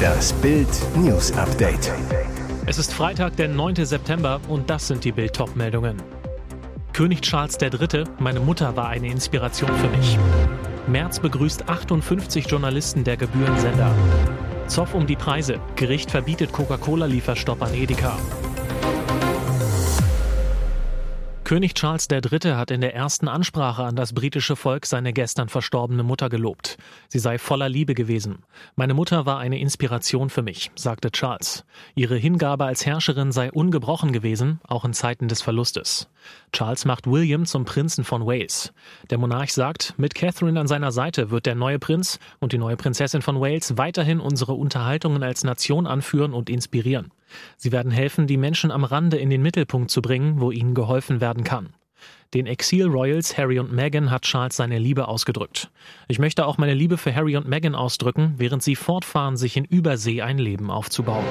Das Bild News Update. Es ist Freitag, der 9. September und das sind die Bild meldungen König Charles III., meine Mutter war eine Inspiration für mich. März begrüßt 58 Journalisten der Gebührensender. Zoff um die Preise. Gericht verbietet Coca-Cola-Lieferstopp an Edeka. König Charles III. hat in der ersten Ansprache an das britische Volk seine gestern verstorbene Mutter gelobt. Sie sei voller Liebe gewesen. Meine Mutter war eine Inspiration für mich, sagte Charles. Ihre Hingabe als Herrscherin sei ungebrochen gewesen, auch in Zeiten des Verlustes. Charles macht William zum Prinzen von Wales. Der Monarch sagt, mit Catherine an seiner Seite wird der neue Prinz und die neue Prinzessin von Wales weiterhin unsere Unterhaltungen als Nation anführen und inspirieren. Sie werden helfen, die Menschen am Rande in den Mittelpunkt zu bringen, wo ihnen geholfen werden kann. Den Exil-Royals Harry und Meghan hat Charles seine Liebe ausgedrückt. Ich möchte auch meine Liebe für Harry und Meghan ausdrücken, während sie fortfahren, sich in Übersee ein Leben aufzubauen.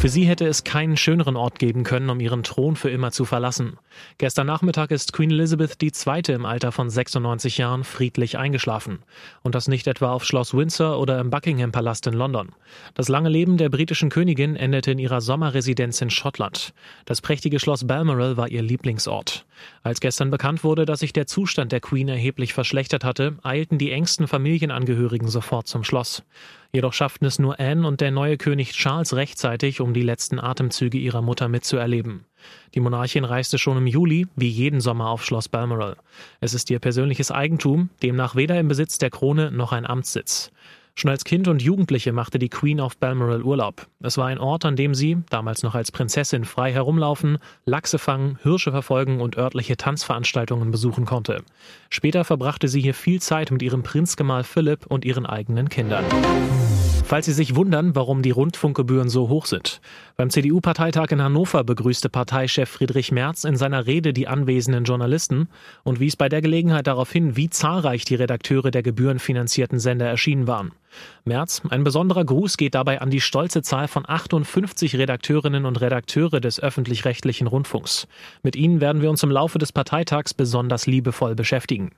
Für sie hätte es keinen schöneren Ort geben können, um ihren Thron für immer zu verlassen. Gestern Nachmittag ist Queen Elizabeth II. im Alter von 96 Jahren friedlich eingeschlafen. Und das nicht etwa auf Schloss Windsor oder im Buckingham Palast in London. Das lange Leben der britischen Königin endete in ihrer Sommerresidenz in Schottland. Das prächtige Schloss Balmoral war ihr Lieblingsort. Als gestern bekannt wurde, dass sich der Zustand der Queen erheblich verschlechtert hatte, eilten die engsten Familienangehörigen sofort zum Schloss. Jedoch schafften es nur Anne und der neue König Charles rechtzeitig, um die letzten Atemzüge ihrer Mutter mitzuerleben. Die Monarchin reiste schon im Juli, wie jeden Sommer, auf Schloss Balmoral. Es ist ihr persönliches Eigentum, demnach weder im Besitz der Krone noch ein Amtssitz. Schon als Kind und Jugendliche machte die Queen auf Balmoral Urlaub. Es war ein Ort, an dem sie, damals noch als Prinzessin, frei herumlaufen, Lachse fangen, Hirsche verfolgen und örtliche Tanzveranstaltungen besuchen konnte. Später verbrachte sie hier viel Zeit mit ihrem Prinzgemahl Philipp und ihren eigenen Kindern. Falls Sie sich wundern, warum die Rundfunkgebühren so hoch sind. Beim CDU-Parteitag in Hannover begrüßte Parteichef Friedrich Merz in seiner Rede die anwesenden Journalisten und wies bei der Gelegenheit darauf hin, wie zahlreich die Redakteure der gebührenfinanzierten Sender erschienen waren. Merz, ein besonderer Gruß geht dabei an die stolze Zahl von 58 Redakteurinnen und Redakteure des öffentlich-rechtlichen Rundfunks. Mit ihnen werden wir uns im Laufe des Parteitags besonders liebevoll beschäftigen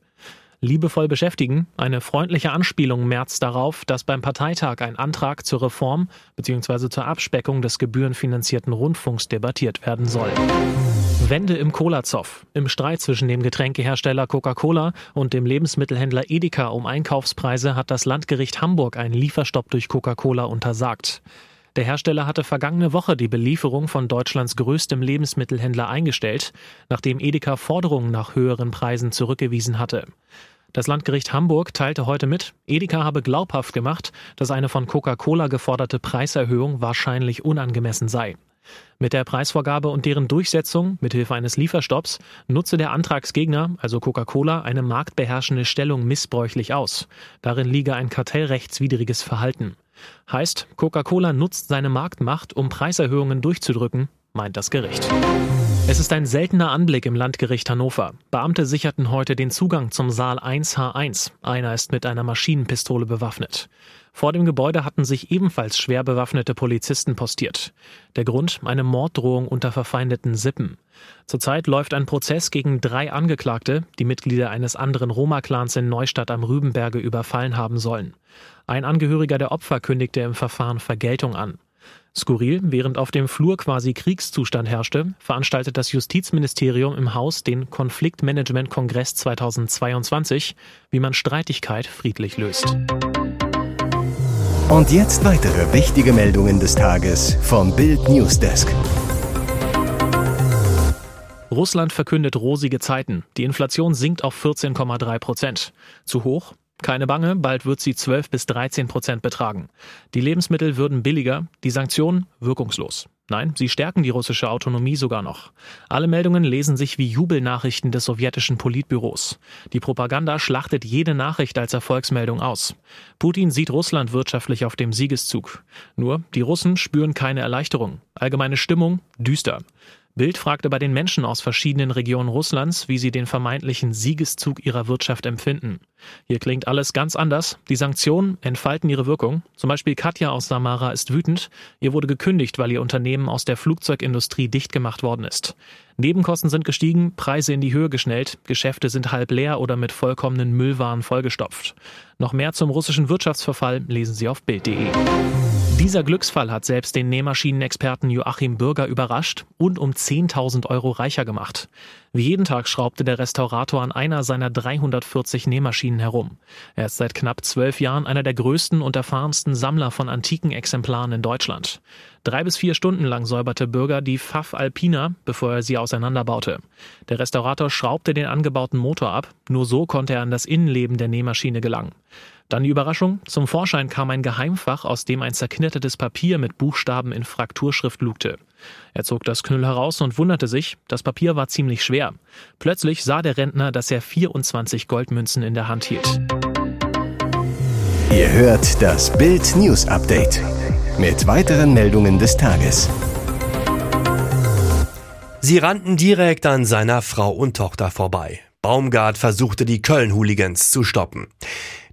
liebevoll beschäftigen, eine freundliche Anspielung März darauf, dass beim Parteitag ein Antrag zur Reform bzw. zur Abspeckung des gebührenfinanzierten Rundfunks debattiert werden soll. Wende im Cola-Zoff. Im Streit zwischen dem Getränkehersteller Coca-Cola und dem Lebensmittelhändler Edeka um Einkaufspreise hat das Landgericht Hamburg einen Lieferstopp durch Coca-Cola untersagt. Der Hersteller hatte vergangene Woche die Belieferung von Deutschlands größtem Lebensmittelhändler eingestellt, nachdem Edeka Forderungen nach höheren Preisen zurückgewiesen hatte. Das Landgericht Hamburg teilte heute mit, Edeka habe glaubhaft gemacht, dass eine von Coca-Cola geforderte Preiserhöhung wahrscheinlich unangemessen sei. Mit der Preisvorgabe und deren Durchsetzung mithilfe eines Lieferstopps nutze der Antragsgegner, also Coca-Cola, eine marktbeherrschende Stellung missbräuchlich aus. Darin liege ein kartellrechtswidriges Verhalten. Heißt, Coca-Cola nutzt seine Marktmacht, um Preiserhöhungen durchzudrücken, meint das Gericht. Es ist ein seltener Anblick im Landgericht Hannover. Beamte sicherten heute den Zugang zum Saal 1H1. Einer ist mit einer Maschinenpistole bewaffnet. Vor dem Gebäude hatten sich ebenfalls schwer bewaffnete Polizisten postiert. Der Grund eine Morddrohung unter verfeindeten Sippen. Zurzeit läuft ein Prozess gegen drei Angeklagte, die Mitglieder eines anderen Roma-Clans in Neustadt am Rübenberge überfallen haben sollen. Ein Angehöriger der Opfer kündigte im Verfahren Vergeltung an. Skurril, während auf dem Flur quasi Kriegszustand herrschte, veranstaltet das Justizministerium im Haus den Konfliktmanagement-Kongress 2022, wie man Streitigkeit friedlich löst. Und jetzt weitere wichtige Meldungen des Tages vom Bild Newsdesk. Russland verkündet rosige Zeiten. Die Inflation sinkt auf 14,3 Prozent. Zu hoch? Keine Bange, bald wird sie 12 bis 13 Prozent betragen. Die Lebensmittel würden billiger, die Sanktionen wirkungslos. Nein, sie stärken die russische Autonomie sogar noch. Alle Meldungen lesen sich wie Jubelnachrichten des sowjetischen Politbüros. Die Propaganda schlachtet jede Nachricht als Erfolgsmeldung aus. Putin sieht Russland wirtschaftlich auf dem Siegeszug. Nur, die Russen spüren keine Erleichterung. Allgemeine Stimmung düster. Bild fragte bei den Menschen aus verschiedenen Regionen Russlands, wie sie den vermeintlichen Siegeszug ihrer Wirtschaft empfinden. Hier klingt alles ganz anders. Die Sanktionen entfalten ihre Wirkung. Zum Beispiel Katja aus Samara ist wütend. Ihr wurde gekündigt, weil ihr Unternehmen aus der Flugzeugindustrie dicht gemacht worden ist. Nebenkosten sind gestiegen, Preise in die Höhe geschnellt, Geschäfte sind halb leer oder mit vollkommenen Müllwaren vollgestopft. Noch mehr zum russischen Wirtschaftsverfall lesen Sie auf Bild.de. Dieser Glücksfall hat selbst den Nähmaschinenexperten Joachim Bürger überrascht und um 10.000 Euro reicher gemacht. Wie jeden Tag schraubte der Restaurator an einer seiner 340 Nähmaschinen herum. Er ist seit knapp zwölf Jahren einer der größten und erfahrensten Sammler von antiken Exemplaren in Deutschland. Drei bis vier Stunden lang säuberte Bürger die Pfaff Alpina, bevor er sie auseinanderbaute. Der Restaurator schraubte den angebauten Motor ab. Nur so konnte er an das Innenleben der Nähmaschine gelangen. Dann die Überraschung. Zum Vorschein kam ein Geheimfach, aus dem ein zerknittertes Papier mit Buchstaben in Frakturschrift lugte. Er zog das Knüll heraus und wunderte sich, das Papier war ziemlich schwer. Plötzlich sah der Rentner, dass er 24 Goldmünzen in der Hand hielt. Ihr hört das Bild News Update mit weiteren Meldungen des Tages. Sie rannten direkt an seiner Frau und Tochter vorbei. Baumgart versuchte die Köln-Hooligans zu stoppen.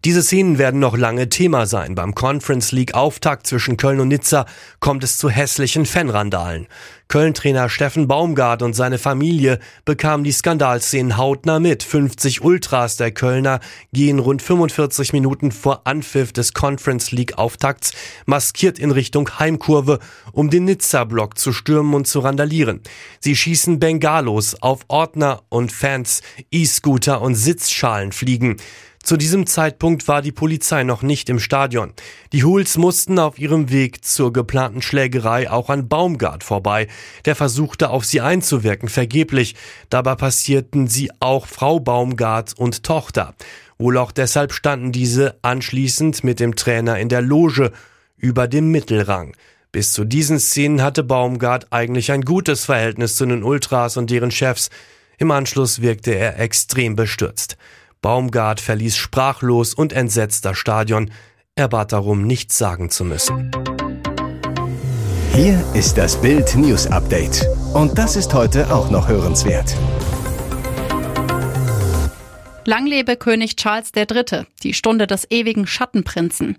Diese Szenen werden noch lange Thema sein. Beim Conference League Auftakt zwischen Köln und Nizza kommt es zu hässlichen Fanrandalen. Köln-Trainer Steffen Baumgart und seine Familie bekamen die Skandalszenen hautnah mit. 50 Ultras der Kölner gehen rund 45 Minuten vor Anpfiff des Conference League Auftakts maskiert in Richtung Heimkurve, um den Nizza-Block zu stürmen und zu randalieren. Sie schießen Bengalos auf Ordner und Fans, E-Scooter und Sitzschalen fliegen. Zu diesem Zeitpunkt war die Polizei noch nicht im Stadion. Die Hools mussten auf ihrem Weg zur geplanten Schlägerei auch an Baumgart vorbei. Der versuchte auf sie einzuwirken, vergeblich. Dabei passierten sie auch Frau Baumgart und Tochter. Wohl auch deshalb standen diese anschließend mit dem Trainer in der Loge über dem Mittelrang. Bis zu diesen Szenen hatte Baumgart eigentlich ein gutes Verhältnis zu den Ultras und deren Chefs. Im Anschluss wirkte er extrem bestürzt. Baumgart verließ sprachlos und entsetzt das Stadion. Er bat darum, nichts sagen zu müssen. Hier ist das Bild News Update. Und das ist heute auch noch hörenswert. Lang lebe König Charles III., die Stunde des ewigen Schattenprinzen.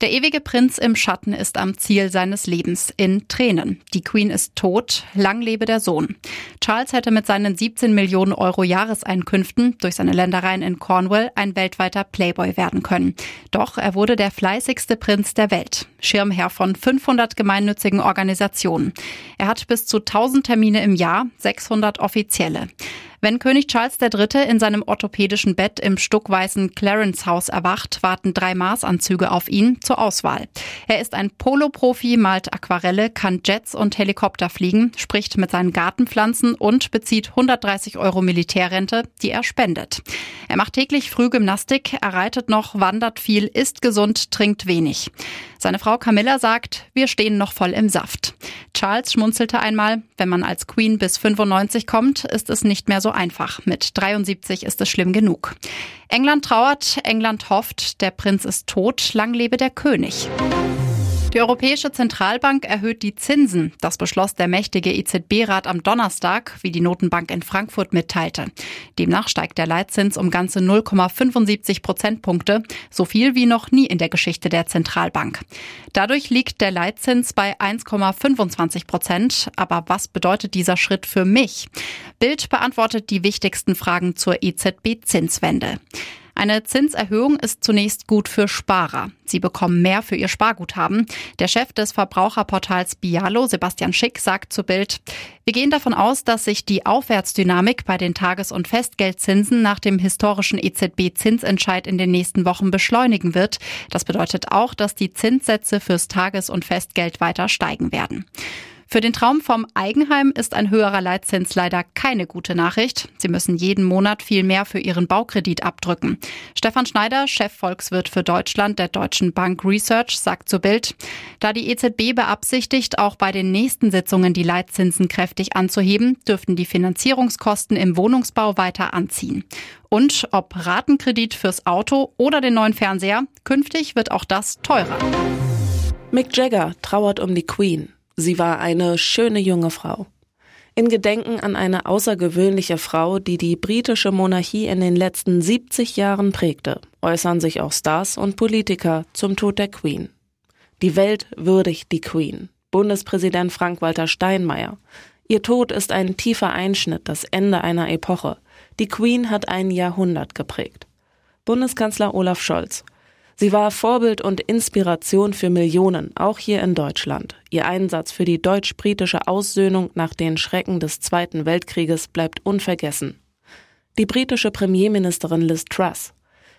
Der ewige Prinz im Schatten ist am Ziel seines Lebens in Tränen. Die Queen ist tot, lang lebe der Sohn. Charles hätte mit seinen 17 Millionen Euro Jahreseinkünften durch seine Ländereien in Cornwall ein weltweiter Playboy werden können. Doch er wurde der fleißigste Prinz der Welt, Schirmherr von 500 gemeinnützigen Organisationen. Er hat bis zu 1000 Termine im Jahr, 600 offizielle. Wenn König Charles III. in seinem orthopädischen Bett im stuckweißen Clarence Haus erwacht, warten drei Maßanzüge auf ihn zur Auswahl. Er ist ein Polo-Profi, malt Aquarelle, kann Jets und Helikopter fliegen, spricht mit seinen Gartenpflanzen und bezieht 130 Euro Militärrente, die er spendet. Er macht täglich Frühgymnastik, er reitet noch, wandert viel, isst gesund, trinkt wenig. Seine Frau Camilla sagt, wir stehen noch voll im Saft. Charles schmunzelte einmal, wenn man als Queen bis 95 kommt, ist es nicht mehr so einfach. Mit 73 ist es schlimm genug. England trauert, England hofft, der Prinz ist tot, lang lebe der König. Die Europäische Zentralbank erhöht die Zinsen. Das beschloss der mächtige EZB-Rat am Donnerstag, wie die Notenbank in Frankfurt mitteilte. Demnach steigt der Leitzins um ganze 0,75 Prozentpunkte, so viel wie noch nie in der Geschichte der Zentralbank. Dadurch liegt der Leitzins bei 1,25 Prozent. Aber was bedeutet dieser Schritt für mich? Bild beantwortet die wichtigsten Fragen zur EZB-Zinswende. Eine Zinserhöhung ist zunächst gut für Sparer. Sie bekommen mehr für ihr Sparguthaben. Der Chef des Verbraucherportals Bialo, Sebastian Schick, sagt zu Bild, wir gehen davon aus, dass sich die Aufwärtsdynamik bei den Tages- und Festgeldzinsen nach dem historischen EZB-Zinsentscheid in den nächsten Wochen beschleunigen wird. Das bedeutet auch, dass die Zinssätze fürs Tages- und Festgeld weiter steigen werden. Für den Traum vom Eigenheim ist ein höherer Leitzins leider keine gute Nachricht. Sie müssen jeden Monat viel mehr für ihren Baukredit abdrücken. Stefan Schneider, Chefvolkswirt für Deutschland der Deutschen Bank Research, sagt zu Bild, da die EZB beabsichtigt, auch bei den nächsten Sitzungen die Leitzinsen kräftig anzuheben, dürften die Finanzierungskosten im Wohnungsbau weiter anziehen. Und ob Ratenkredit fürs Auto oder den neuen Fernseher, künftig wird auch das teurer. Mick Jagger trauert um die Queen. Sie war eine schöne junge Frau. In Gedenken an eine außergewöhnliche Frau, die die britische Monarchie in den letzten 70 Jahren prägte, äußern sich auch Stars und Politiker zum Tod der Queen. Die Welt würdigt die Queen. Bundespräsident Frank-Walter Steinmeier. Ihr Tod ist ein tiefer Einschnitt, das Ende einer Epoche. Die Queen hat ein Jahrhundert geprägt. Bundeskanzler Olaf Scholz. Sie war Vorbild und Inspiration für Millionen, auch hier in Deutschland. Ihr Einsatz für die deutsch-britische Aussöhnung nach den Schrecken des Zweiten Weltkrieges bleibt unvergessen. Die britische Premierministerin Liz Truss.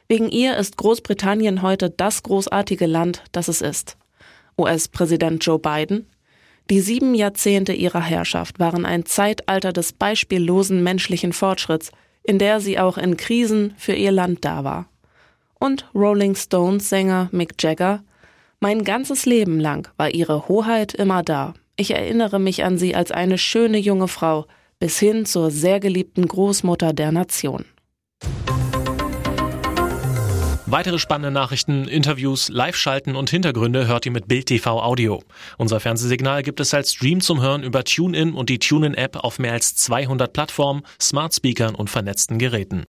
Wegen ihr ist Großbritannien heute das großartige Land, das es ist. US-Präsident Joe Biden. Die sieben Jahrzehnte ihrer Herrschaft waren ein Zeitalter des beispiellosen menschlichen Fortschritts, in der sie auch in Krisen für ihr Land da war und Rolling Stones Sänger Mick Jagger. Mein ganzes Leben lang war ihre Hoheit immer da. Ich erinnere mich an sie als eine schöne junge Frau, bis hin zur sehr geliebten Großmutter der Nation. Weitere spannende Nachrichten, Interviews, Live-Schalten und Hintergründe hört ihr mit Bild TV Audio. Unser Fernsehsignal gibt es als Stream zum Hören über TuneIn und die TuneIn-App auf mehr als 200 Plattformen, Smart Speakern und vernetzten Geräten.